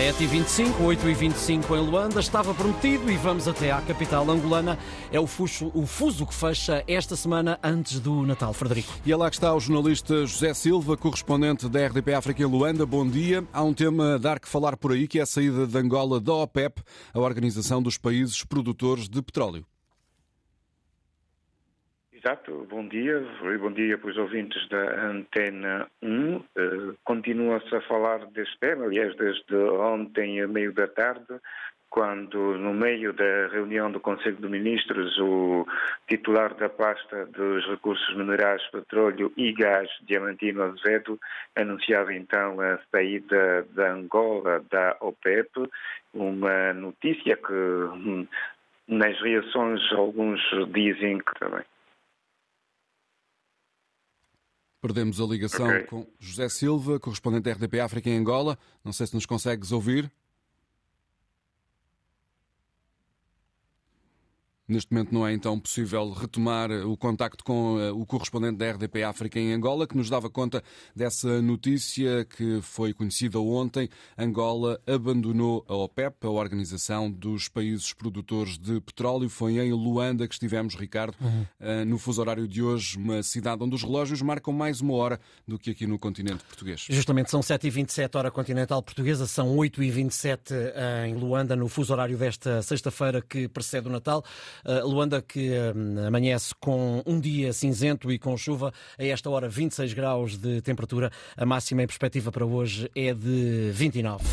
7h25, 8h25 em Luanda, estava prometido e vamos até à capital angolana. É o fuso, o fuso que fecha esta semana antes do Natal. Frederico. E é lá que está o jornalista José Silva, correspondente da RDP África em Luanda. Bom dia. Há um tema a dar que falar por aí, que é a saída de Angola da OPEP, a Organização dos Países Produtores de Petróleo. Exato, bom dia, bom dia para os ouvintes da Antena 1. Uh, Continua-se a falar deste tema, aliás, desde ontem, a meio da tarde, quando, no meio da reunião do Conselho de Ministros, o titular da pasta dos recursos minerais, petróleo e gás, Diamantino Azevedo, anunciava então a saída da Angola da OPEP, uma notícia que, hum, nas reações, alguns dizem que também. Perdemos a ligação Ok. com José Silva, correspondente da RDP África em Angola. Não sei se nos consegues ouvir. Neste momento não é então possível retomar o contacto com eh, o correspondente da RDP África em Angola, que nos dava conta dessa notícia que foi conhecida ontem. Angola abandonou a OPEP, a Organização dos Países Produtores de Petróleo. Foi em Luanda que estivemos, Ricardo, eh, no fuso horário de hoje, uma cidade onde os relógios marcam mais uma hora do que aqui no continente português. Justamente são 7h27 hora continental portuguesa, são 8h27 em Luanda, no fuso horário desta sexta-feira que precede o Natal. Uh, Luanda que hum, amanhece com um dia cinzento e com chuva, a esta hora 26 graus de temperatura. A máxima em perspectiva para hoje é de 29.